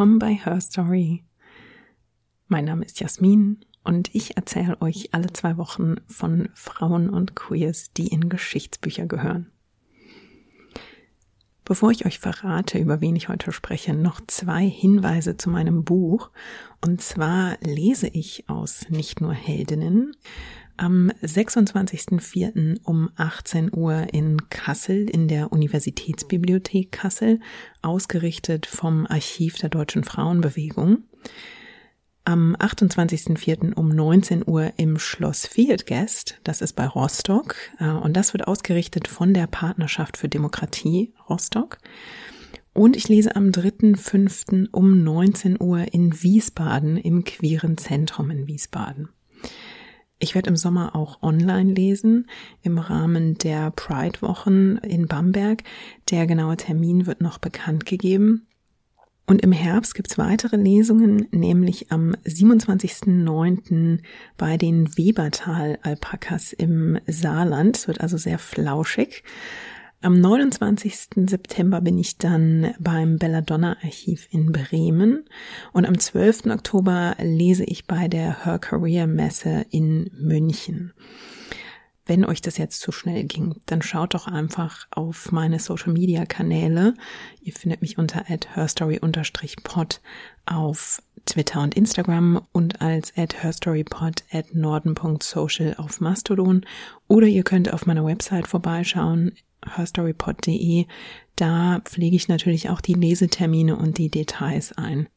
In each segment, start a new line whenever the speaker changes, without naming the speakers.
Willkommen bei Her Story. Mein Name ist Jasmin und ich erzähle euch alle zwei Wochen von Frauen und Queers, die in Geschichtsbücher gehören. Bevor ich euch verrate, über wen ich heute spreche, noch zwei Hinweise zu meinem Buch. Und zwar lese ich aus Nicht nur Heldinnen am 26.04. um 18 Uhr in Kassel in der Universitätsbibliothek Kassel, ausgerichtet vom Archiv der Deutschen Frauenbewegung. Am 28.04. um 19 Uhr im Schloss Fieldguest, das ist bei Rostock, äh, und das wird ausgerichtet von der Partnerschaft für Demokratie Rostock. Und ich lese am 3.05. um 19 Uhr in Wiesbaden im Queeren Zentrum in Wiesbaden. Ich werde im Sommer auch online lesen im Rahmen der Pride-Wochen in Bamberg. Der genaue Termin wird noch bekannt gegeben. Und im Herbst gibt's weitere Lesungen, nämlich am 27.09. bei den Webertal-Alpakas im Saarland. Es wird also sehr flauschig. Am 29. September bin ich dann beim Belladonna Archiv in Bremen und am 12. Oktober lese ich bei der Her Career Messe in München. Wenn euch das jetzt zu schnell ging, dann schaut doch einfach auf meine Social Media Kanäle. Ihr findet mich unter herstory-pod auf Twitter und Instagram und als at herstorypod at norden.social auf Mastodon oder ihr könnt auf meiner Website vorbeischauen herstorypod.de. Da pflege ich natürlich auch die Lesetermine und die Details ein.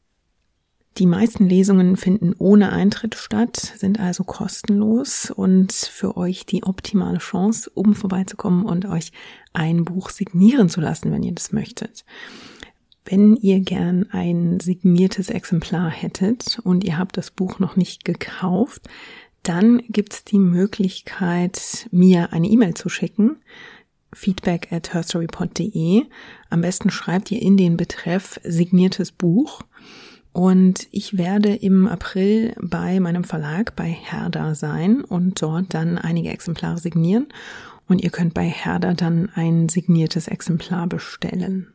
Die meisten Lesungen finden ohne Eintritt statt, sind also kostenlos und für euch die optimale Chance, um vorbeizukommen und euch ein Buch signieren zu lassen, wenn ihr das möchtet. Wenn ihr gern ein signiertes Exemplar hättet und ihr habt das Buch noch nicht gekauft, dann gibt es die Möglichkeit, mir eine E-Mail zu schicken feedback at herstorypod.de. Am besten schreibt ihr in den Betreff signiertes Buch. Und ich werde im April bei meinem Verlag bei Herda sein und dort dann einige Exemplare signieren. Und ihr könnt bei Herda dann ein signiertes Exemplar bestellen.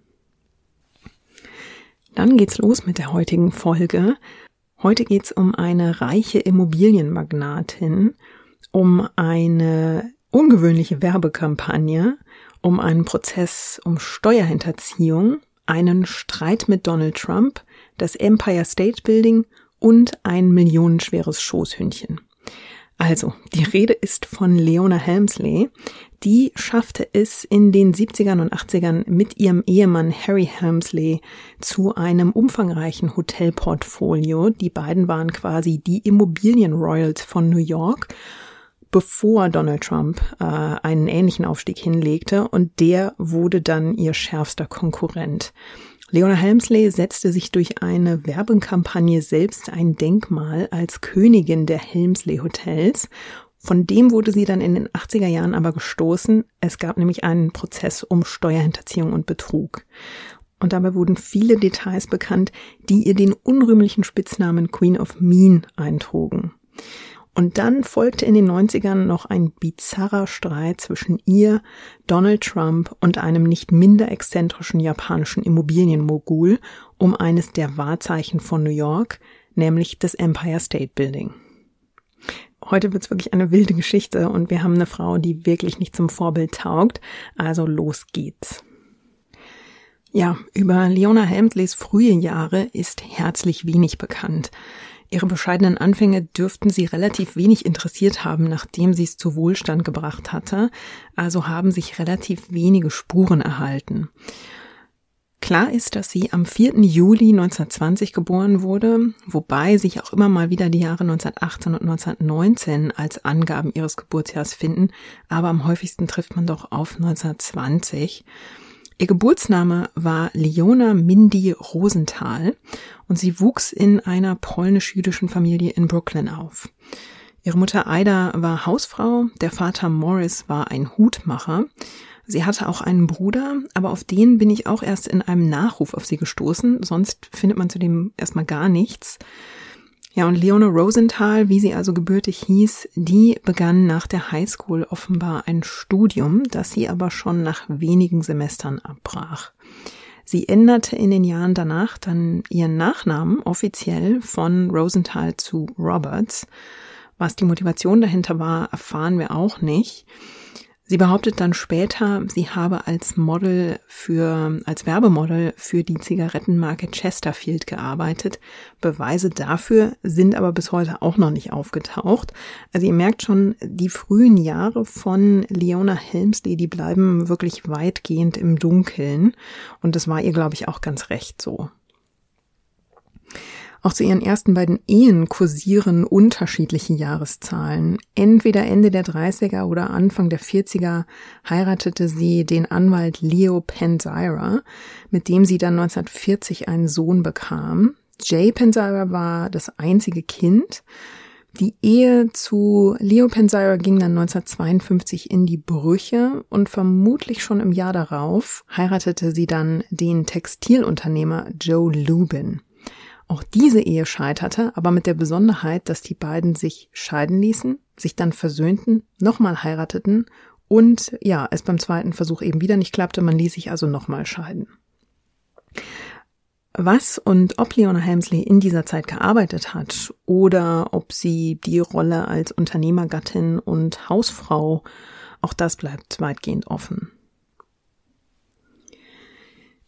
Dann geht's los mit der heutigen Folge. Heute geht's um eine reiche Immobilienmagnatin, um eine ungewöhnliche Werbekampagne, um einen Prozess um Steuerhinterziehung, einen Streit mit Donald Trump, das Empire State Building und ein millionenschweres Schoßhündchen. Also, die Rede ist von Leona Helmsley. Die schaffte es in den 70ern und 80ern mit ihrem Ehemann Harry Helmsley zu einem umfangreichen Hotelportfolio. Die beiden waren quasi die Immobilien Royals von New York bevor Donald Trump äh, einen ähnlichen Aufstieg hinlegte und der wurde dann ihr schärfster Konkurrent. Leona Helmsley setzte sich durch eine Werbekampagne selbst ein Denkmal als Königin der Helmsley Hotels. Von dem wurde sie dann in den 80er Jahren aber gestoßen. Es gab nämlich einen Prozess um Steuerhinterziehung und Betrug. Und dabei wurden viele Details bekannt, die ihr den unrühmlichen Spitznamen Queen of Mean eintrugen. Und dann folgte in den 90ern noch ein bizarrer Streit zwischen ihr, Donald Trump und einem nicht minder exzentrischen japanischen Immobilienmogul um eines der Wahrzeichen von New York, nämlich das Empire State Building. Heute wird's wirklich eine wilde Geschichte und wir haben eine Frau, die wirklich nicht zum Vorbild taugt. Also los geht's. Ja, über Leona Helmsleys frühe Jahre ist herzlich wenig bekannt. Ihre bescheidenen Anfänge dürften sie relativ wenig interessiert haben, nachdem sie es zu Wohlstand gebracht hatte, also haben sich relativ wenige Spuren erhalten. Klar ist, dass sie am 4. Juli 1920 geboren wurde, wobei sich auch immer mal wieder die Jahre 1918 und 1919 als Angaben ihres Geburtsjahres finden, aber am häufigsten trifft man doch auf 1920. Ihr Geburtsname war Leona Mindy Rosenthal und sie wuchs in einer polnisch-jüdischen Familie in Brooklyn auf. Ihre Mutter Aida war Hausfrau, der Vater Morris war ein Hutmacher. Sie hatte auch einen Bruder, aber auf den bin ich auch erst in einem Nachruf auf sie gestoßen, sonst findet man zu dem erstmal gar nichts. Ja, und Leona Rosenthal, wie sie also gebürtig hieß, die begann nach der Highschool offenbar ein Studium, das sie aber schon nach wenigen Semestern abbrach. Sie änderte in den Jahren danach dann ihren Nachnamen offiziell von Rosenthal zu Roberts. Was die Motivation dahinter war, erfahren wir auch nicht. Sie behauptet dann später, sie habe als Model für, als Werbemodel für die Zigarettenmarke Chesterfield gearbeitet. Beweise dafür sind aber bis heute auch noch nicht aufgetaucht. Also ihr merkt schon, die frühen Jahre von Leona Helmsley, die bleiben wirklich weitgehend im Dunkeln. Und das war ihr, glaube ich, auch ganz recht so. Auch zu ihren ersten beiden Ehen kursieren unterschiedliche Jahreszahlen. Entweder Ende der 30er oder Anfang der 40er heiratete sie den Anwalt Leo Panzira, mit dem sie dann 1940 einen Sohn bekam. Jay Panzira war das einzige Kind. Die Ehe zu Leo Panzira ging dann 1952 in die Brüche und vermutlich schon im Jahr darauf heiratete sie dann den Textilunternehmer Joe Lubin. Auch diese Ehe scheiterte, aber mit der Besonderheit, dass die beiden sich scheiden ließen, sich dann versöhnten, nochmal heirateten und ja, es beim zweiten Versuch eben wieder nicht klappte, man ließ sich also nochmal scheiden. Was und ob Leona Helmsley in dieser Zeit gearbeitet hat oder ob sie die Rolle als Unternehmergattin und Hausfrau, auch das bleibt weitgehend offen.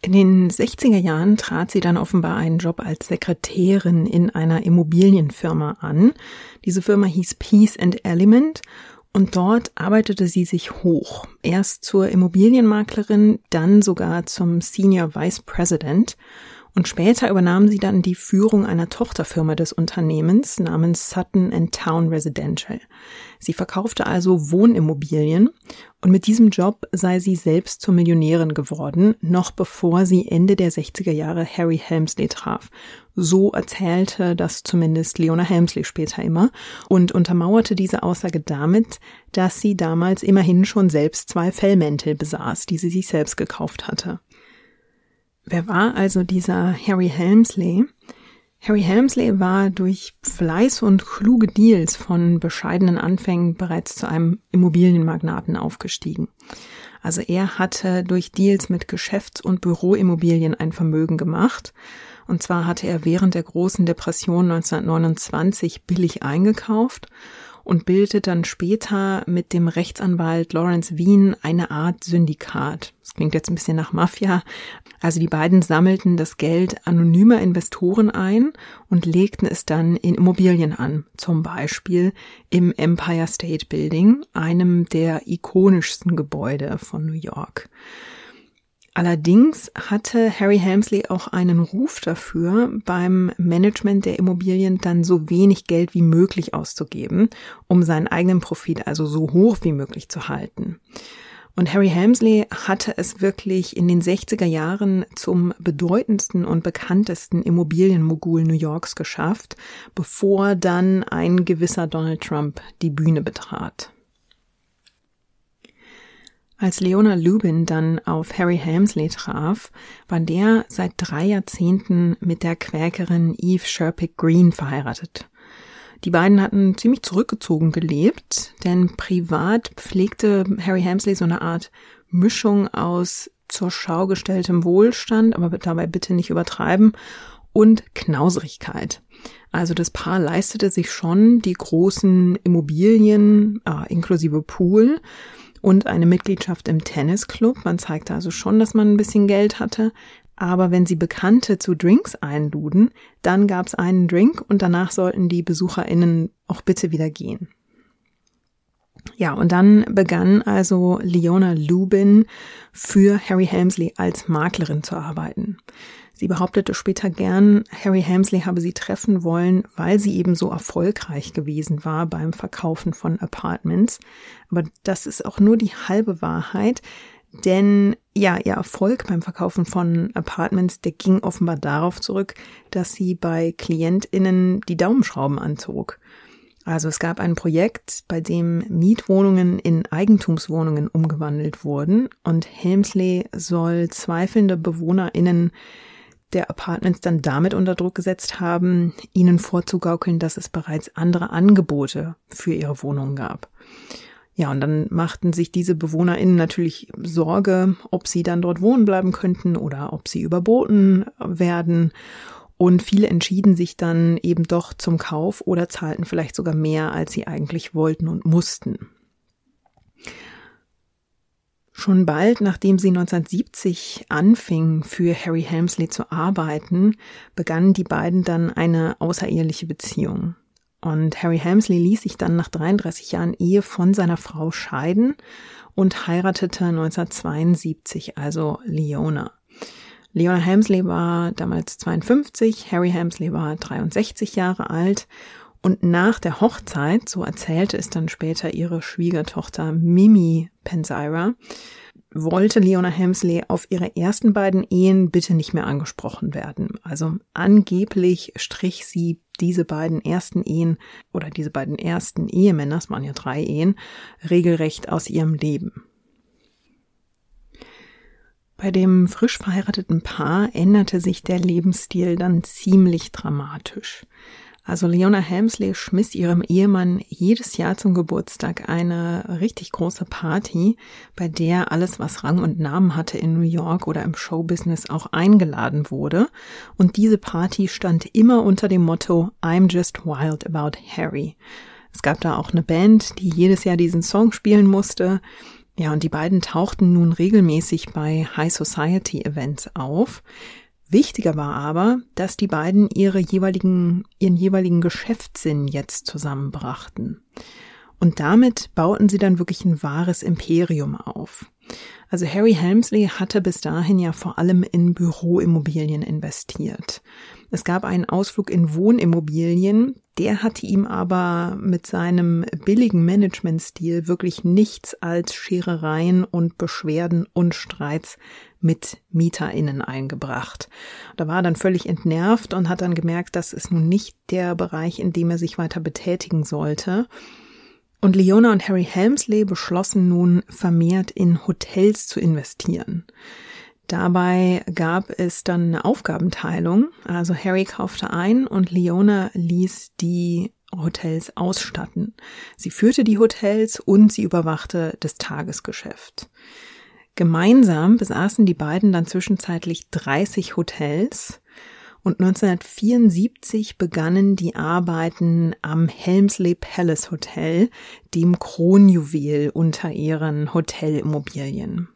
In den 60er Jahren trat sie dann offenbar einen Job als Sekretärin in einer Immobilienfirma an. Diese Firma hieß Peace and Element und dort arbeitete sie sich hoch. Erst zur Immobilienmaklerin, dann sogar zum Senior Vice President und später übernahm sie dann die Führung einer Tochterfirma des Unternehmens namens Sutton and Town Residential. Sie verkaufte also Wohnimmobilien und mit diesem Job sei sie selbst zur Millionärin geworden, noch bevor sie Ende der 60er Jahre Harry Helmsley traf. So erzählte das zumindest Leona Helmsley später immer und untermauerte diese Aussage damit, dass sie damals immerhin schon selbst zwei Fellmäntel besaß, die sie sich selbst gekauft hatte. Wer war also dieser Harry Helmsley? Harry Helmsley war durch Fleiß und kluge Deals von bescheidenen Anfängen bereits zu einem Immobilienmagnaten aufgestiegen. Also er hatte durch Deals mit Geschäfts- und Büroimmobilien ein Vermögen gemacht. Und zwar hatte er während der großen Depression 1929 billig eingekauft und bildete dann später mit dem Rechtsanwalt Lawrence Wien eine Art Syndikat. Das klingt jetzt ein bisschen nach Mafia. Also die beiden sammelten das Geld anonymer Investoren ein und legten es dann in Immobilien an, zum Beispiel im Empire State Building, einem der ikonischsten Gebäude von New York. Allerdings hatte Harry Helmsley auch einen Ruf dafür, beim Management der Immobilien dann so wenig Geld wie möglich auszugeben, um seinen eigenen Profit also so hoch wie möglich zu halten. Und Harry Helmsley hatte es wirklich in den 60er Jahren zum bedeutendsten und bekanntesten Immobilienmogul New Yorks geschafft, bevor dann ein gewisser Donald Trump die Bühne betrat. Als Leona Lubin dann auf Harry Helmsley traf, war der seit drei Jahrzehnten mit der Quäkerin Eve Sherpick Green verheiratet. Die beiden hatten ziemlich zurückgezogen gelebt, denn privat pflegte Harry Helmsley so eine Art Mischung aus zur Schau gestelltem Wohlstand, aber dabei bitte nicht übertreiben, und Knauserigkeit. Also das Paar leistete sich schon die großen Immobilien äh, inklusive Pool, und eine Mitgliedschaft im Tennisclub. Man zeigte also schon, dass man ein bisschen Geld hatte. Aber wenn sie Bekannte zu Drinks einluden, dann gab es einen Drink und danach sollten die BesucherInnen auch bitte wieder gehen. Ja, und dann begann also Leona Lubin für Harry Helmsley als Maklerin zu arbeiten. Sie behauptete später gern, Harry Helmsley habe sie treffen wollen, weil sie eben so erfolgreich gewesen war beim Verkaufen von Apartments. Aber das ist auch nur die halbe Wahrheit, denn ja, ihr Erfolg beim Verkaufen von Apartments, der ging offenbar darauf zurück, dass sie bei KlientInnen die Daumenschrauben anzog. Also es gab ein Projekt, bei dem Mietwohnungen in Eigentumswohnungen umgewandelt wurden und Helmsley soll zweifelnde BewohnerInnen der Apartments dann damit unter Druck gesetzt haben, ihnen vorzugaukeln, dass es bereits andere Angebote für ihre Wohnungen gab. Ja, und dann machten sich diese BewohnerInnen natürlich Sorge, ob sie dann dort wohnen bleiben könnten oder ob sie überboten werden. Und viele entschieden sich dann eben doch zum Kauf oder zahlten vielleicht sogar mehr, als sie eigentlich wollten und mussten. Schon bald, nachdem sie 1970 anfingen, für Harry Helmsley zu arbeiten, begannen die beiden dann eine außereheliche Beziehung. Und Harry Helmsley ließ sich dann nach 33 Jahren Ehe von seiner Frau scheiden und heiratete 1972 also Leona. Leona Helmsley war damals 52, Harry Helmsley war 63 Jahre alt und nach der Hochzeit, so erzählte es dann später ihre Schwiegertochter Mimi Pensira, wollte Leona Helmsley auf ihre ersten beiden Ehen bitte nicht mehr angesprochen werden. Also angeblich strich sie diese beiden ersten Ehen oder diese beiden ersten Ehemänner, es waren ja drei Ehen, regelrecht aus ihrem Leben. Bei dem frisch verheirateten Paar änderte sich der Lebensstil dann ziemlich dramatisch. Also Leona Helmsley schmiss ihrem Ehemann jedes Jahr zum Geburtstag eine richtig große Party, bei der alles, was Rang und Namen hatte in New York oder im Showbusiness auch eingeladen wurde. Und diese Party stand immer unter dem Motto I'm just wild about Harry. Es gab da auch eine Band, die jedes Jahr diesen Song spielen musste. Ja, und die beiden tauchten nun regelmäßig bei High Society Events auf. Wichtiger war aber, dass die beiden ihre jeweiligen, ihren jeweiligen Geschäftssinn jetzt zusammenbrachten. Und damit bauten sie dann wirklich ein wahres Imperium auf. Also Harry Helmsley hatte bis dahin ja vor allem in Büroimmobilien investiert. Es gab einen Ausflug in Wohnimmobilien, der hatte ihm aber mit seinem billigen Managementstil wirklich nichts als Scherereien und Beschwerden und Streits mit MieterInnen eingebracht. Da war er dann völlig entnervt und hat dann gemerkt, das ist nun nicht der Bereich, in dem er sich weiter betätigen sollte. Und Leona und Harry Helmsley beschlossen nun vermehrt in Hotels zu investieren. Dabei gab es dann eine Aufgabenteilung. Also Harry kaufte ein und Leona ließ die Hotels ausstatten. Sie führte die Hotels und sie überwachte das Tagesgeschäft. Gemeinsam besaßen die beiden dann zwischenzeitlich 30 Hotels und 1974 begannen die Arbeiten am Helmsley Palace Hotel, dem Kronjuwel unter ihren Hotelimmobilien.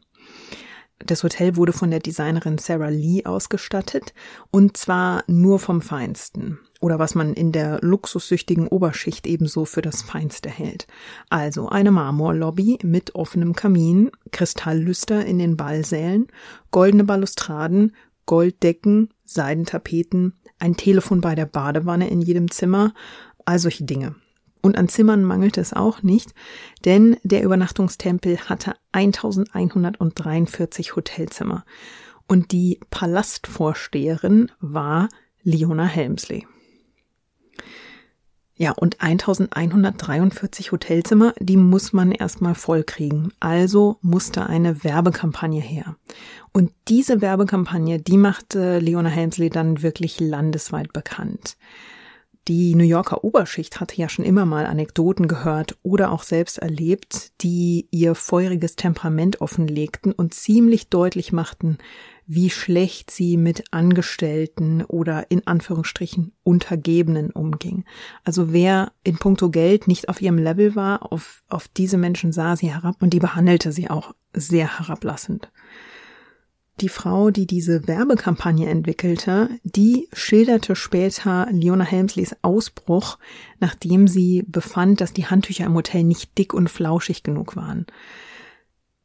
Das Hotel wurde von der Designerin Sarah Lee ausgestattet und zwar nur vom Feinsten oder was man in der luxussüchtigen Oberschicht ebenso für das Feinste hält. Also eine Marmorlobby mit offenem Kamin, Kristalllüster in den Ballsälen, goldene Balustraden, Golddecken, Seidentapeten, ein Telefon bei der Badewanne in jedem Zimmer, all solche Dinge. Und an Zimmern mangelte es auch nicht, denn der Übernachtungstempel hatte 1143 Hotelzimmer. Und die Palastvorsteherin war Leona Helmsley. Ja, und 1143 Hotelzimmer, die muss man erstmal vollkriegen. Also musste eine Werbekampagne her. Und diese Werbekampagne, die machte Leona Helmsley dann wirklich landesweit bekannt. Die New Yorker Oberschicht hatte ja schon immer mal Anekdoten gehört oder auch selbst erlebt, die ihr feuriges Temperament offenlegten und ziemlich deutlich machten, wie schlecht sie mit Angestellten oder in Anführungsstrichen Untergebenen umging. Also wer in puncto Geld nicht auf ihrem Level war, auf, auf diese Menschen sah sie herab und die behandelte sie auch sehr herablassend. Die Frau, die diese Werbekampagne entwickelte, die schilderte später Leona Helmsleys Ausbruch, nachdem sie befand, dass die Handtücher im Hotel nicht dick und flauschig genug waren.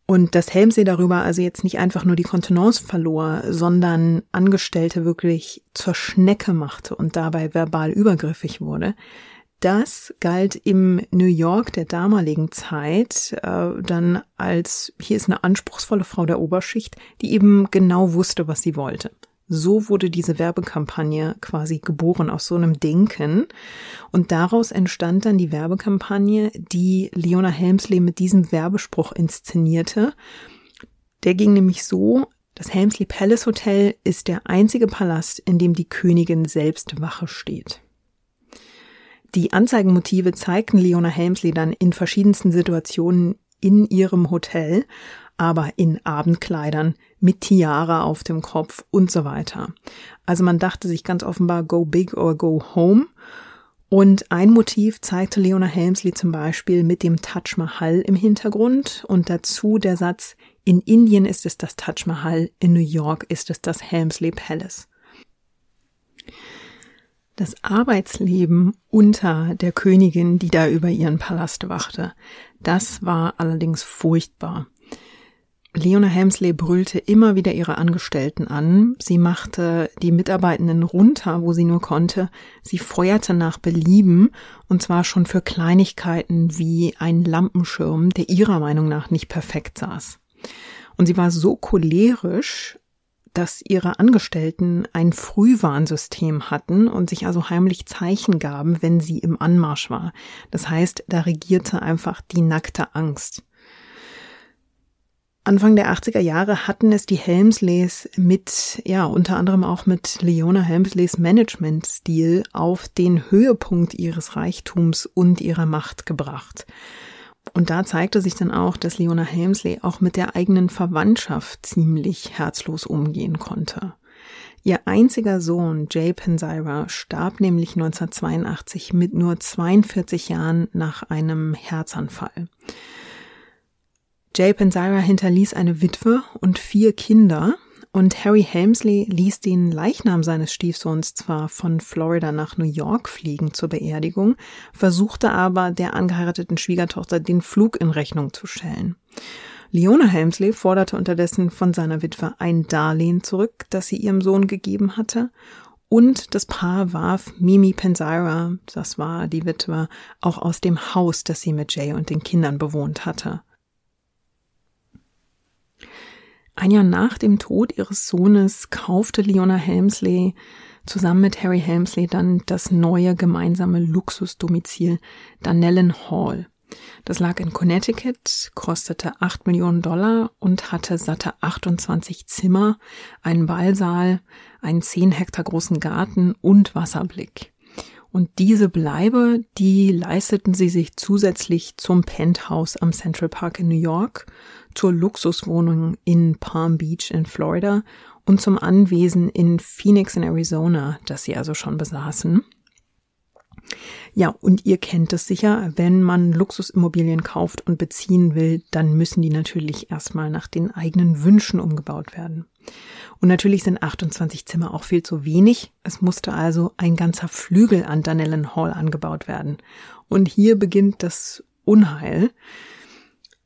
Und dass Helmsee darüber also jetzt nicht einfach nur die Kontenance verlor, sondern Angestellte wirklich zur Schnecke machte und dabei verbal übergriffig wurde, das galt im New York der damaligen Zeit äh, dann als, hier ist eine anspruchsvolle Frau der Oberschicht, die eben genau wusste, was sie wollte. So wurde diese Werbekampagne quasi geboren aus so einem Denken. Und daraus entstand dann die Werbekampagne, die Leona Helmsley mit diesem Werbespruch inszenierte. Der ging nämlich so, das Helmsley Palace Hotel ist der einzige Palast, in dem die Königin selbst Wache steht. Die Anzeigenmotive zeigten Leona Helmsley dann in verschiedensten Situationen in ihrem Hotel, aber in Abendkleidern, mit Tiara auf dem Kopf und so weiter. Also man dachte sich ganz offenbar go big or go home. Und ein Motiv zeigte Leona Helmsley zum Beispiel mit dem Taj Mahal im Hintergrund und dazu der Satz, in Indien ist es das Taj Mahal, in New York ist es das Helmsley Palace. Das Arbeitsleben unter der Königin, die da über ihren Palast wachte, das war allerdings furchtbar. Leona Helmsley brüllte immer wieder ihre Angestellten an. Sie machte die Mitarbeitenden runter, wo sie nur konnte. Sie feuerte nach Belieben, und zwar schon für Kleinigkeiten wie ein Lampenschirm, der ihrer Meinung nach nicht perfekt saß. Und sie war so cholerisch, dass ihre Angestellten ein Frühwarnsystem hatten und sich also heimlich Zeichen gaben, wenn sie im Anmarsch war. Das heißt, da regierte einfach die nackte Angst. Anfang der 80er Jahre hatten es die Helmsleys mit, ja, unter anderem auch mit Leona Helmsleys Managementstil auf den Höhepunkt ihres Reichtums und ihrer Macht gebracht. Und da zeigte sich dann auch, dass Leona Helmsley auch mit der eigenen Verwandtschaft ziemlich herzlos umgehen konnte. Ihr einziger Sohn, Jay Penzyra, starb nämlich 1982 mit nur 42 Jahren nach einem Herzanfall. Jay Penzyra hinterließ eine Witwe und vier Kinder und Harry Helmsley ließ den Leichnam seines Stiefsohns zwar von Florida nach New York fliegen zur Beerdigung, versuchte aber der angeheirateten Schwiegertochter den Flug in Rechnung zu stellen. Leona Helmsley forderte unterdessen von seiner Witwe ein Darlehen zurück, das sie ihrem Sohn gegeben hatte, und das Paar warf Mimi Penzyra, das war die Witwe, auch aus dem Haus, das sie mit Jay und den Kindern bewohnt hatte. Ein Jahr nach dem Tod ihres Sohnes kaufte Leona Helmsley zusammen mit Harry Helmsley dann das neue gemeinsame Luxusdomizil Dunellen Hall. Das lag in Connecticut, kostete 8 Millionen Dollar und hatte satte 28 Zimmer, einen Ballsaal, einen 10 Hektar großen Garten und Wasserblick. Und diese Bleibe, die leisteten sie sich zusätzlich zum Penthouse am Central Park in New York zur Luxuswohnung in Palm Beach in Florida und zum Anwesen in Phoenix in Arizona, das sie also schon besaßen. Ja, und ihr kennt es sicher, wenn man Luxusimmobilien kauft und beziehen will, dann müssen die natürlich erstmal nach den eigenen Wünschen umgebaut werden. Und natürlich sind 28 Zimmer auch viel zu wenig. Es musste also ein ganzer Flügel an Dunellen Hall angebaut werden. Und hier beginnt das Unheil.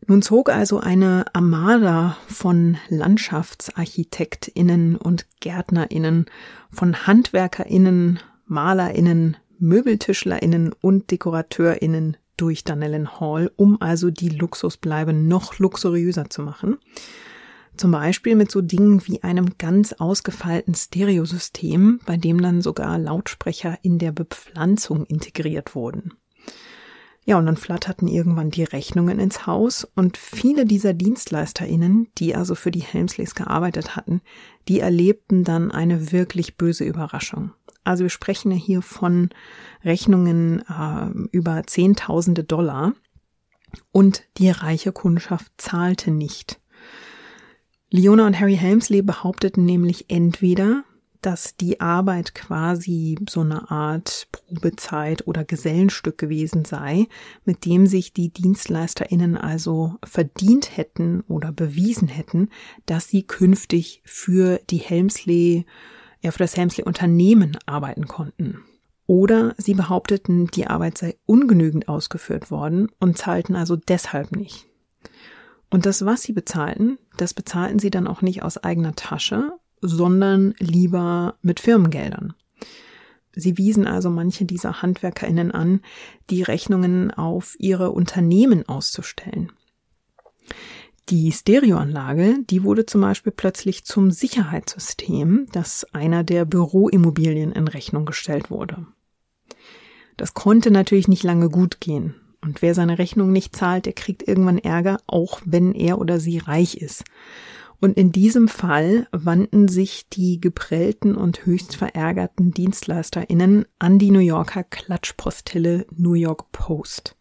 Nun zog also eine Armada von Landschaftsarchitektinnen und Gärtnerinnen, von Handwerkerinnen, Malerinnen, Möbeltischlerinnen und Dekorateurinnen durch Dunellen Hall, um also die Luxusbleibe noch luxuriöser zu machen. Zum Beispiel mit so Dingen wie einem ganz ausgefeilten Stereosystem, bei dem dann sogar Lautsprecher in der Bepflanzung integriert wurden. Ja, und dann flatterten irgendwann die Rechnungen ins Haus und viele dieser DienstleisterInnen, die also für die Helmsleys gearbeitet hatten, die erlebten dann eine wirklich böse Überraschung. Also wir sprechen ja hier von Rechnungen äh, über Zehntausende Dollar und die reiche Kundschaft zahlte nicht. Leona und Harry Helmsley behaupteten nämlich entweder, dass die Arbeit quasi so eine Art Probezeit oder Gesellenstück gewesen sei, mit dem sich die Dienstleisterinnen also verdient hätten oder bewiesen hätten, dass sie künftig für die Helmsley, ja, für das Helmsley Unternehmen arbeiten konnten. Oder sie behaupteten, die Arbeit sei ungenügend ausgeführt worden und zahlten also deshalb nicht. Und das, was sie bezahlten, das bezahlten sie dann auch nicht aus eigener Tasche, sondern lieber mit Firmengeldern. Sie wiesen also manche dieser Handwerkerinnen an, die Rechnungen auf ihre Unternehmen auszustellen. Die Stereoanlage, die wurde zum Beispiel plötzlich zum Sicherheitssystem, das einer der Büroimmobilien in Rechnung gestellt wurde. Das konnte natürlich nicht lange gut gehen. Und wer seine Rechnung nicht zahlt, der kriegt irgendwann Ärger, auch wenn er oder sie reich ist. Und in diesem Fall wandten sich die geprellten und höchst verärgerten DienstleisterInnen an die New Yorker Klatschpostille New York Post.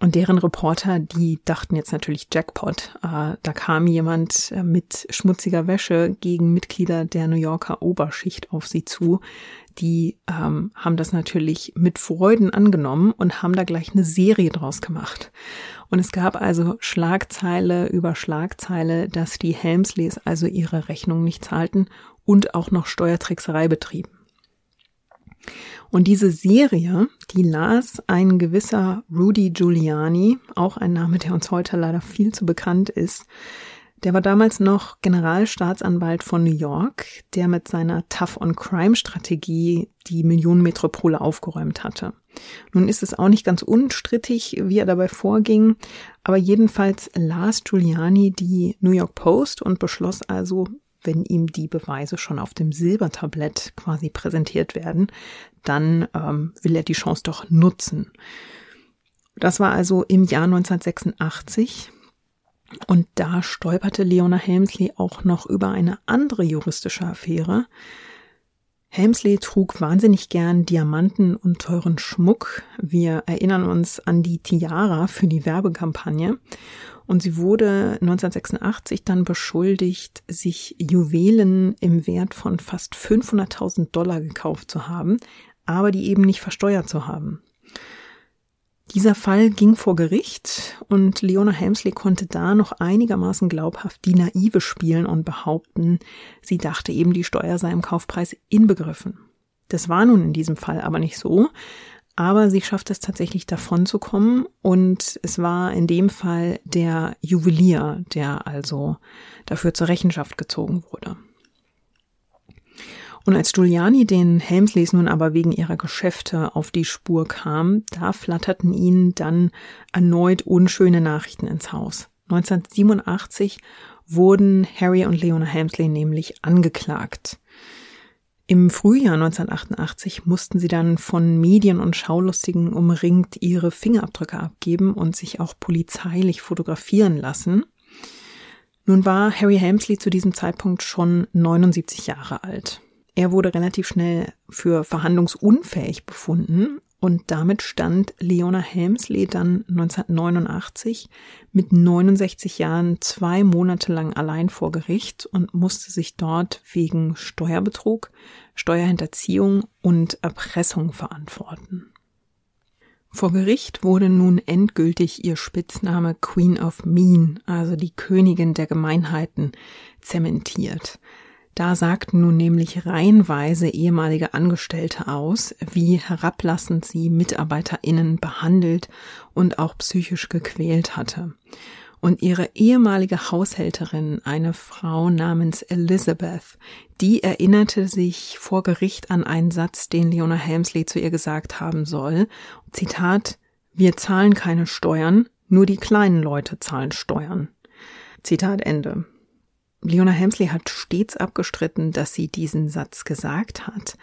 Und deren Reporter, die dachten jetzt natürlich Jackpot. Äh, da kam jemand äh, mit schmutziger Wäsche gegen Mitglieder der New Yorker Oberschicht auf sie zu. Die ähm, haben das natürlich mit Freuden angenommen und haben da gleich eine Serie draus gemacht. Und es gab also Schlagzeile über Schlagzeile, dass die Helmsleys also ihre Rechnung nicht zahlten und auch noch Steuertrickserei betrieben. Und diese Serie, die las ein gewisser Rudy Giuliani, auch ein Name, der uns heute leider viel zu bekannt ist. Der war damals noch Generalstaatsanwalt von New York, der mit seiner Tough-on-Crime-Strategie die Millionenmetropole aufgeräumt hatte. Nun ist es auch nicht ganz unstrittig, wie er dabei vorging, aber jedenfalls las Giuliani die New York Post und beschloss also, wenn ihm die Beweise schon auf dem Silbertablett quasi präsentiert werden, dann ähm, will er die Chance doch nutzen. Das war also im Jahr 1986. Und da stolperte Leona Helmsley auch noch über eine andere juristische Affäre. Helmsley trug wahnsinnig gern Diamanten und teuren Schmuck. Wir erinnern uns an die Tiara für die Werbekampagne. Und sie wurde 1986 dann beschuldigt, sich Juwelen im Wert von fast 500.000 Dollar gekauft zu haben, aber die eben nicht versteuert zu haben. Dieser Fall ging vor Gericht und Leona Helmsley konnte da noch einigermaßen glaubhaft die Naive spielen und behaupten, sie dachte eben, die Steuer sei im Kaufpreis inbegriffen. Das war nun in diesem Fall aber nicht so, aber sie schafft es tatsächlich davon zu kommen und es war in dem Fall der Juwelier, der also dafür zur Rechenschaft gezogen wurde. Und als Giuliani den Helmsleys nun aber wegen ihrer Geschäfte auf die Spur kam, da flatterten ihnen dann erneut unschöne Nachrichten ins Haus. 1987 wurden Harry und Leona Helmsley nämlich angeklagt. Im Frühjahr 1988 mussten sie dann von Medien und Schaulustigen umringt ihre Fingerabdrücke abgeben und sich auch polizeilich fotografieren lassen. Nun war Harry Helmsley zu diesem Zeitpunkt schon 79 Jahre alt. Er wurde relativ schnell für verhandlungsunfähig befunden und damit stand Leona Helmsley dann 1989 mit 69 Jahren zwei Monate lang allein vor Gericht und musste sich dort wegen Steuerbetrug, Steuerhinterziehung und Erpressung verantworten. Vor Gericht wurde nun endgültig ihr Spitzname Queen of Mean, also die Königin der Gemeinheiten, zementiert. Da sagten nun nämlich reihenweise ehemalige Angestellte aus, wie herablassend sie MitarbeiterInnen behandelt und auch psychisch gequält hatte. Und ihre ehemalige Haushälterin, eine Frau namens Elizabeth, die erinnerte sich vor Gericht an einen Satz, den Leona Helmsley zu ihr gesagt haben soll. Zitat, wir zahlen keine Steuern, nur die kleinen Leute zahlen Steuern. Zitat Ende. Leona Hemsley hat stets abgestritten, dass sie diesen Satz gesagt hat.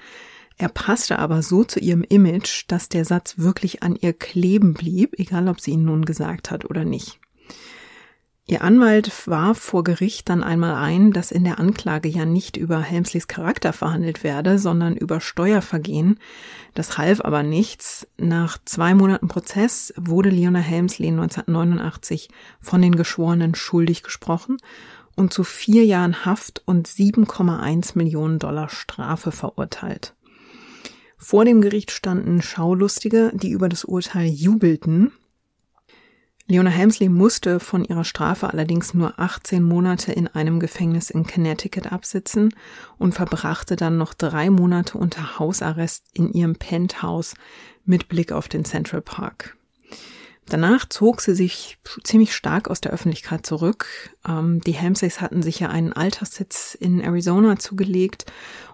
Er passte aber so zu ihrem Image, dass der Satz wirklich an ihr kleben blieb, egal ob sie ihn nun gesagt hat oder nicht. Ihr Anwalt warf vor Gericht dann einmal ein, dass in der Anklage ja nicht über Helmsleys Charakter verhandelt werde, sondern über Steuervergehen. Das half aber nichts. Nach zwei Monaten Prozess wurde Leona Helmsley 1989 von den Geschworenen schuldig gesprochen und zu vier Jahren Haft und 7,1 Millionen Dollar Strafe verurteilt. Vor dem Gericht standen Schaulustige, die über das Urteil jubelten. Leona Helmsley musste von ihrer Strafe allerdings nur 18 Monate in einem Gefängnis in Connecticut absitzen und verbrachte dann noch drei Monate unter Hausarrest in ihrem Penthouse mit Blick auf den Central Park. Danach zog sie sich ziemlich stark aus der Öffentlichkeit zurück. Ähm, die Helmsleys hatten sich ja einen Alterssitz in Arizona zugelegt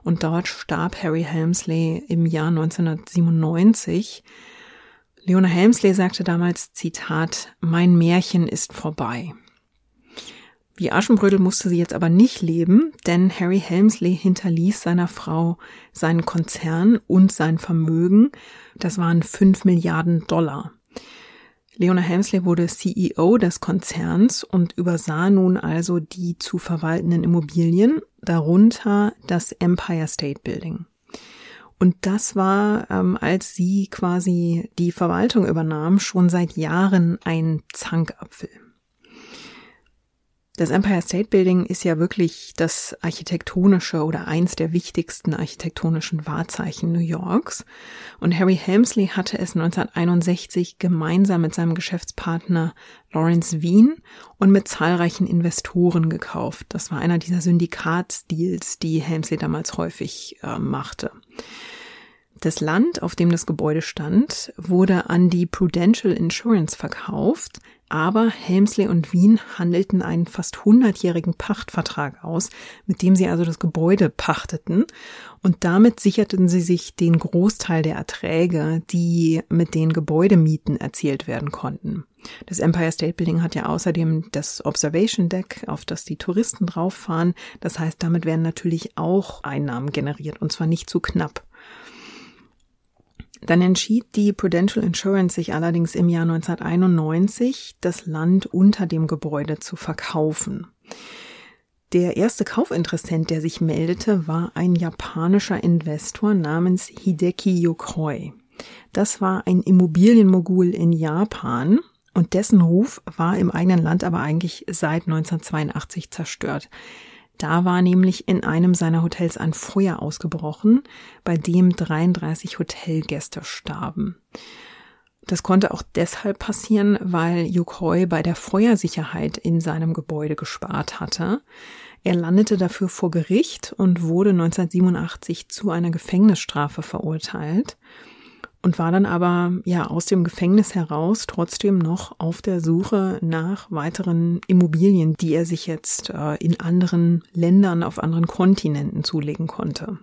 und dort starb Harry Helmsley im Jahr 1997. Leona Helmsley sagte damals, Zitat, mein Märchen ist vorbei. Wie Aschenbrödel musste sie jetzt aber nicht leben, denn Harry Helmsley hinterließ seiner Frau seinen Konzern und sein Vermögen. Das waren fünf Milliarden Dollar. Leona Helmsley wurde CEO des Konzerns und übersah nun also die zu verwaltenden Immobilien, darunter das Empire State Building. Und das war, ähm, als sie quasi die Verwaltung übernahm, schon seit Jahren ein Zankapfel. Das Empire State Building ist ja wirklich das architektonische oder eins der wichtigsten architektonischen Wahrzeichen New Yorks. Und Harry Helmsley hatte es 1961 gemeinsam mit seinem Geschäftspartner Lawrence Wien und mit zahlreichen Investoren gekauft. Das war einer dieser Syndikatsdeals, die Helmsley damals häufig äh, machte. Das Land, auf dem das Gebäude stand, wurde an die Prudential Insurance verkauft, aber Helmsley und Wien handelten einen fast hundertjährigen Pachtvertrag aus, mit dem sie also das Gebäude pachteten und damit sicherten sie sich den Großteil der Erträge, die mit den Gebäudemieten erzielt werden konnten. Das Empire State Building hat ja außerdem das Observation Deck, auf das die Touristen drauffahren. Das heißt, damit werden natürlich auch Einnahmen generiert und zwar nicht zu knapp. Dann entschied die Prudential Insurance sich allerdings im Jahr 1991, das Land unter dem Gebäude zu verkaufen. Der erste Kaufinteressent, der sich meldete, war ein japanischer Investor namens Hideki Yokoi. Das war ein Immobilienmogul in Japan und dessen Ruf war im eigenen Land aber eigentlich seit 1982 zerstört. Da war nämlich in einem seiner Hotels ein Feuer ausgebrochen, bei dem 33 Hotelgäste starben. Das konnte auch deshalb passieren, weil Yukoi bei der Feuersicherheit in seinem Gebäude gespart hatte. Er landete dafür vor Gericht und wurde 1987 zu einer Gefängnisstrafe verurteilt und war dann aber ja aus dem Gefängnis heraus trotzdem noch auf der Suche nach weiteren Immobilien, die er sich jetzt äh, in anderen Ländern auf anderen Kontinenten zulegen konnte.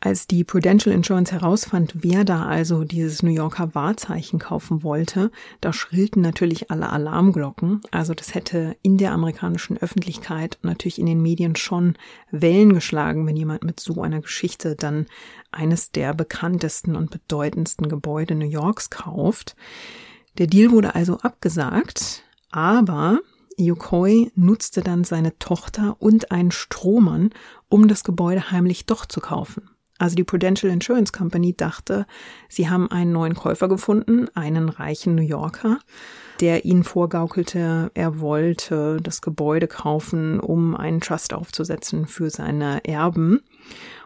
Als die Prudential Insurance herausfand, wer da also dieses New Yorker Wahrzeichen kaufen wollte, da schrillten natürlich alle Alarmglocken. Also das hätte in der amerikanischen Öffentlichkeit und natürlich in den Medien schon Wellen geschlagen, wenn jemand mit so einer Geschichte dann eines der bekanntesten und bedeutendsten Gebäude New Yorks kauft. Der Deal wurde also abgesagt, aber Yokoi nutzte dann seine Tochter und einen Strohmann, um das Gebäude heimlich doch zu kaufen. Also die Prudential Insurance Company dachte, sie haben einen neuen Käufer gefunden, einen reichen New Yorker, der ihnen vorgaukelte, er wollte das Gebäude kaufen, um einen Trust aufzusetzen für seine Erben.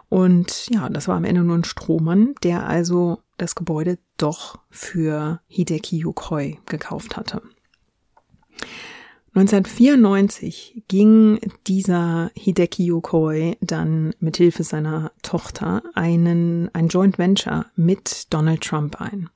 Und ja, das war am Ende nur ein Strohmann, der also das Gebäude doch für Hideki Yukoi gekauft hatte. 1994 ging dieser Hideki Yokoi dann mit Hilfe seiner Tochter einen, ein Joint Venture mit Donald Trump ein.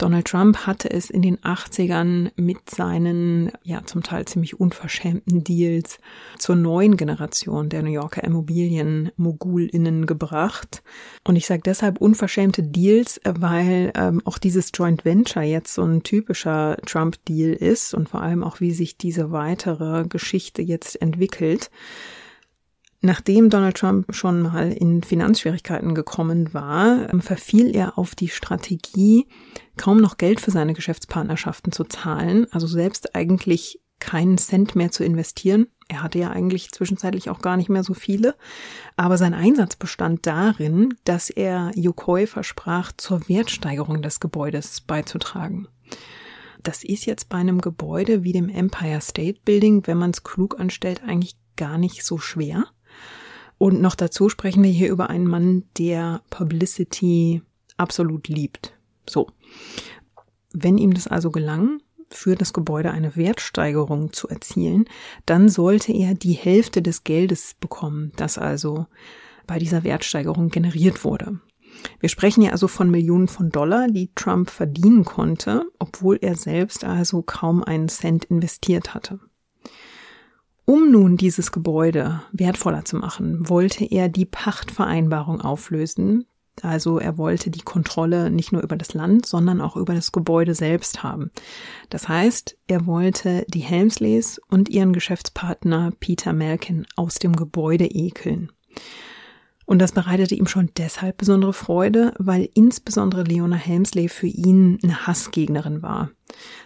Donald Trump hatte es in den 80ern mit seinen, ja, zum Teil ziemlich unverschämten Deals zur neuen Generation der New Yorker Immobilien-MogulInnen gebracht. Und ich sage deshalb unverschämte Deals, weil ähm, auch dieses Joint Venture jetzt so ein typischer Trump-Deal ist und vor allem auch, wie sich diese weitere Geschichte jetzt entwickelt. Nachdem Donald Trump schon mal in Finanzschwierigkeiten gekommen war, verfiel er auf die Strategie, kaum noch Geld für seine Geschäftspartnerschaften zu zahlen, also selbst eigentlich keinen Cent mehr zu investieren. Er hatte ja eigentlich zwischenzeitlich auch gar nicht mehr so viele, aber sein Einsatz bestand darin, dass er Yokoi versprach, zur Wertsteigerung des Gebäudes beizutragen. Das ist jetzt bei einem Gebäude wie dem Empire State Building, wenn man es klug anstellt, eigentlich gar nicht so schwer. Und noch dazu sprechen wir hier über einen Mann, der Publicity absolut liebt. So. Wenn ihm das also gelang, für das Gebäude eine Wertsteigerung zu erzielen, dann sollte er die Hälfte des Geldes bekommen, das also bei dieser Wertsteigerung generiert wurde. Wir sprechen ja also von Millionen von Dollar, die Trump verdienen konnte, obwohl er selbst also kaum einen Cent investiert hatte. Um nun dieses Gebäude wertvoller zu machen, wollte er die Pachtvereinbarung auflösen. Also er wollte die Kontrolle nicht nur über das Land, sondern auch über das Gebäude selbst haben. Das heißt, er wollte die Helmsleys und ihren Geschäftspartner Peter Malkin aus dem Gebäude ekeln. Und das bereitete ihm schon deshalb besondere Freude, weil insbesondere Leona Helmsley für ihn eine Hassgegnerin war.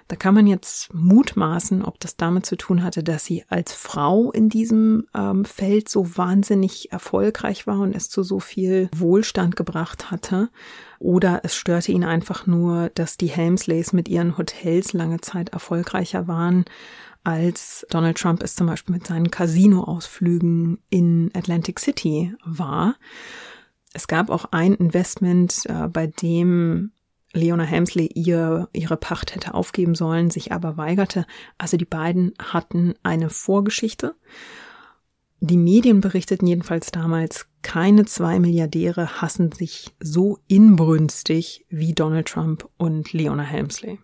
Da kann man jetzt mutmaßen, ob das damit zu tun hatte, dass sie als Frau in diesem ähm, Feld so wahnsinnig erfolgreich war und es zu so viel Wohlstand gebracht hatte. Oder es störte ihn einfach nur, dass die Helmsleys mit ihren Hotels lange Zeit erfolgreicher waren als Donald Trump es zum Beispiel mit seinen Casino-Ausflügen in Atlantic City war. Es gab auch ein Investment, äh, bei dem Leona Helmsley ihr, ihre Pacht hätte aufgeben sollen, sich aber weigerte. Also die beiden hatten eine Vorgeschichte. Die Medien berichteten jedenfalls damals, keine zwei Milliardäre hassen sich so inbrünstig wie Donald Trump und Leona Helmsley.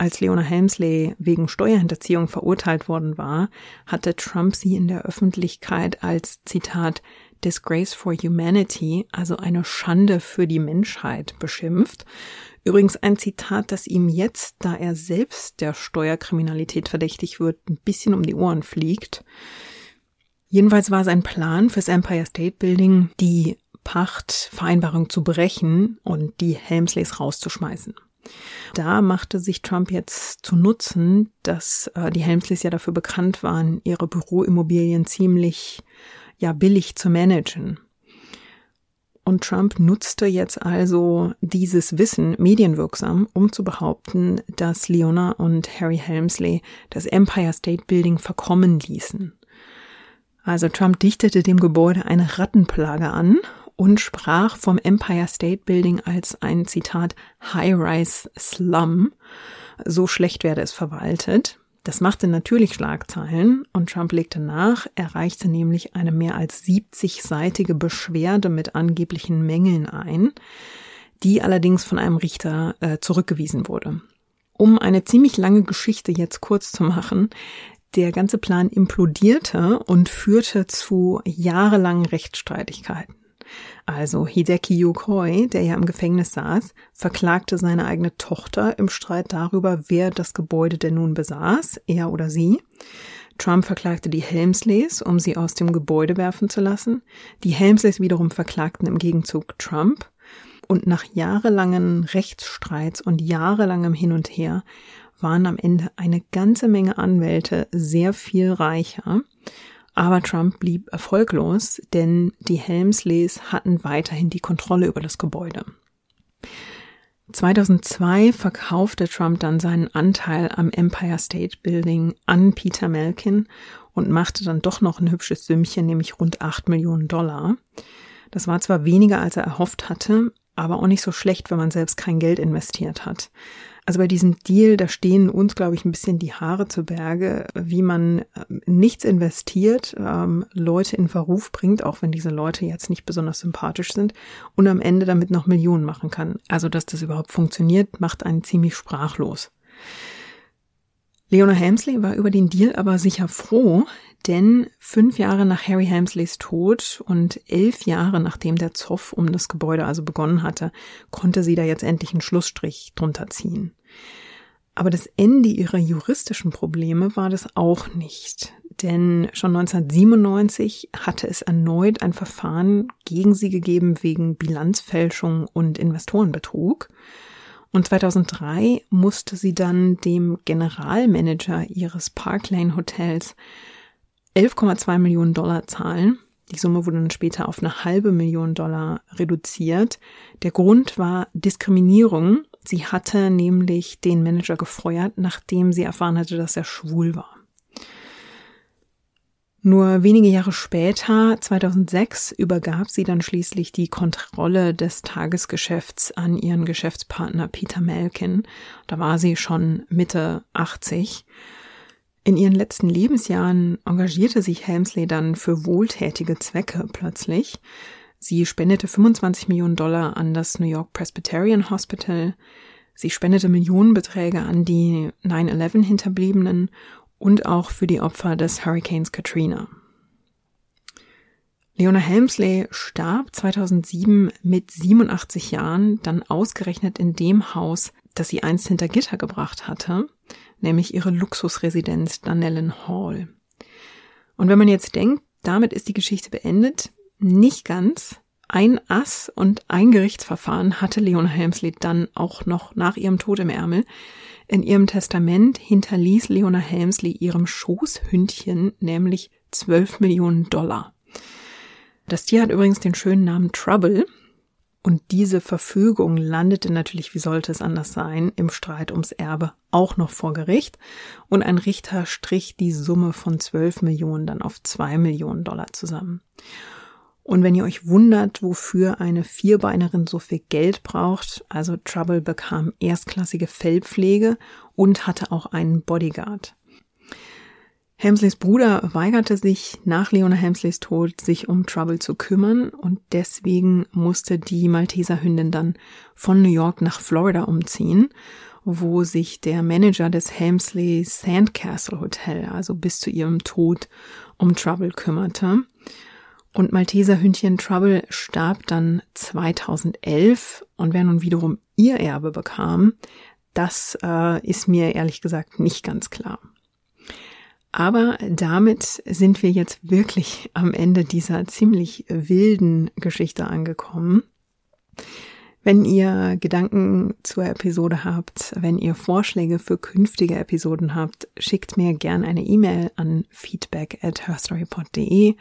Als Leona Helmsley wegen Steuerhinterziehung verurteilt worden war, hatte Trump sie in der Öffentlichkeit als Zitat Disgrace for Humanity, also eine Schande für die Menschheit, beschimpft. Übrigens ein Zitat, das ihm jetzt, da er selbst der Steuerkriminalität verdächtig wird, ein bisschen um die Ohren fliegt. Jedenfalls war sein Plan fürs Empire State Building, die Pachtvereinbarung zu brechen und die Helmsleys rauszuschmeißen. Da machte sich Trump jetzt zu Nutzen, dass äh, die Helmsleys ja dafür bekannt waren, ihre Büroimmobilien ziemlich ja billig zu managen. Und Trump nutzte jetzt also dieses Wissen medienwirksam, um zu behaupten, dass Leona und Harry Helmsley das Empire State Building verkommen ließen. Also Trump dichtete dem Gebäude eine Rattenplage an und sprach vom Empire State Building als ein Zitat High-Rise Slum. So schlecht werde es verwaltet. Das machte natürlich Schlagzeilen und Trump legte nach, erreichte nämlich eine mehr als 70-seitige Beschwerde mit angeblichen Mängeln ein, die allerdings von einem Richter äh, zurückgewiesen wurde. Um eine ziemlich lange Geschichte jetzt kurz zu machen, der ganze Plan implodierte und führte zu jahrelangen Rechtsstreitigkeiten. Also Hideki Yokoi, der ja im Gefängnis saß, verklagte seine eigene Tochter im Streit darüber, wer das Gebäude denn nun besaß, er oder sie. Trump verklagte die Helmsleys, um sie aus dem Gebäude werfen zu lassen. Die Helmsleys wiederum verklagten im Gegenzug Trump. Und nach jahrelangen Rechtsstreits und jahrelangem Hin und Her waren am Ende eine ganze Menge Anwälte sehr viel reicher aber Trump blieb erfolglos, denn die Helmsleys hatten weiterhin die Kontrolle über das Gebäude. 2002 verkaufte Trump dann seinen Anteil am Empire State Building an Peter Malkin und machte dann doch noch ein hübsches Sümmchen, nämlich rund 8 Millionen Dollar. Das war zwar weniger, als er erhofft hatte, aber auch nicht so schlecht, wenn man selbst kein Geld investiert hat. Also bei diesem Deal, da stehen uns, glaube ich, ein bisschen die Haare zu Berge, wie man ähm, nichts investiert, ähm, Leute in Verruf bringt, auch wenn diese Leute jetzt nicht besonders sympathisch sind, und am Ende damit noch Millionen machen kann. Also, dass das überhaupt funktioniert, macht einen ziemlich sprachlos. Leona Helmsley war über den Deal aber sicher froh, denn fünf Jahre nach Harry Helmsleys Tod und elf Jahre nachdem der Zoff um das Gebäude also begonnen hatte, konnte sie da jetzt endlich einen Schlussstrich drunter ziehen. Aber das Ende ihrer juristischen Probleme war das auch nicht. Denn schon 1997 hatte es erneut ein Verfahren gegen sie gegeben wegen Bilanzfälschung und Investorenbetrug. Und 2003 musste sie dann dem Generalmanager ihres Park Lane Hotels 11,2 Millionen Dollar zahlen. Die Summe wurde dann später auf eine halbe Million Dollar reduziert. Der Grund war Diskriminierung Sie hatte nämlich den Manager gefeuert, nachdem sie erfahren hatte, dass er schwul war. Nur wenige Jahre später, 2006, übergab sie dann schließlich die Kontrolle des Tagesgeschäfts an ihren Geschäftspartner Peter Malkin. Da war sie schon Mitte 80. In ihren letzten Lebensjahren engagierte sich Helmsley dann für wohltätige Zwecke plötzlich. Sie spendete 25 Millionen Dollar an das New York Presbyterian Hospital. Sie spendete Millionenbeträge an die 9-11 Hinterbliebenen und auch für die Opfer des Hurricanes Katrina. Leona Helmsley starb 2007 mit 87 Jahren, dann ausgerechnet in dem Haus, das sie einst hinter Gitter gebracht hatte, nämlich ihre Luxusresidenz Dunellen Hall. Und wenn man jetzt denkt, damit ist die Geschichte beendet, Nicht ganz. Ein Ass und ein Gerichtsverfahren hatte Leona Helmsley dann auch noch nach ihrem Tod im Ärmel. In ihrem Testament hinterließ Leona Helmsley ihrem Schoßhündchen nämlich 12 Millionen Dollar. Das Tier hat übrigens den schönen Namen Trouble. Und diese Verfügung landete natürlich, wie sollte es anders sein, im Streit ums Erbe auch noch vor Gericht. Und ein Richter strich die Summe von 12 Millionen dann auf 2 Millionen Dollar zusammen. Und wenn ihr euch wundert, wofür eine Vierbeinerin so viel Geld braucht, also Trouble bekam erstklassige Fellpflege und hatte auch einen Bodyguard. Helmsleys Bruder weigerte sich nach Leona Helmsleys Tod, sich um Trouble zu kümmern und deswegen musste die Malteser Hündin dann von New York nach Florida umziehen, wo sich der Manager des Helmsley Sandcastle Hotel, also bis zu ihrem Tod, um Trouble kümmerte. Und Malteser Hündchen Trouble starb dann 2011 und wer nun wiederum ihr Erbe bekam, das äh, ist mir ehrlich gesagt nicht ganz klar. Aber damit sind wir jetzt wirklich am Ende dieser ziemlich wilden Geschichte angekommen. Wenn ihr Gedanken zur Episode habt, wenn ihr Vorschläge für künftige Episoden habt, schickt mir gern eine E-Mail an feedback at herstorypod.de.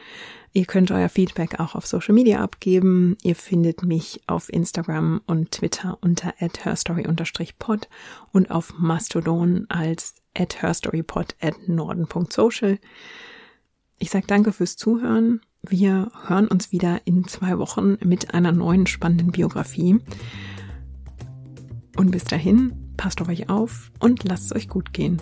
Ihr könnt euer Feedback auch auf Social Media abgeben. Ihr findet mich auf Instagram und Twitter unter at herstory-pod und auf Mastodon als at herstorypod at norden.social. Ich sage danke fürs Zuhören. Wir hören uns wieder in zwei Wochen mit einer neuen spannenden Biografie. Und bis dahin, passt auf euch auf und lasst es euch gut gehen.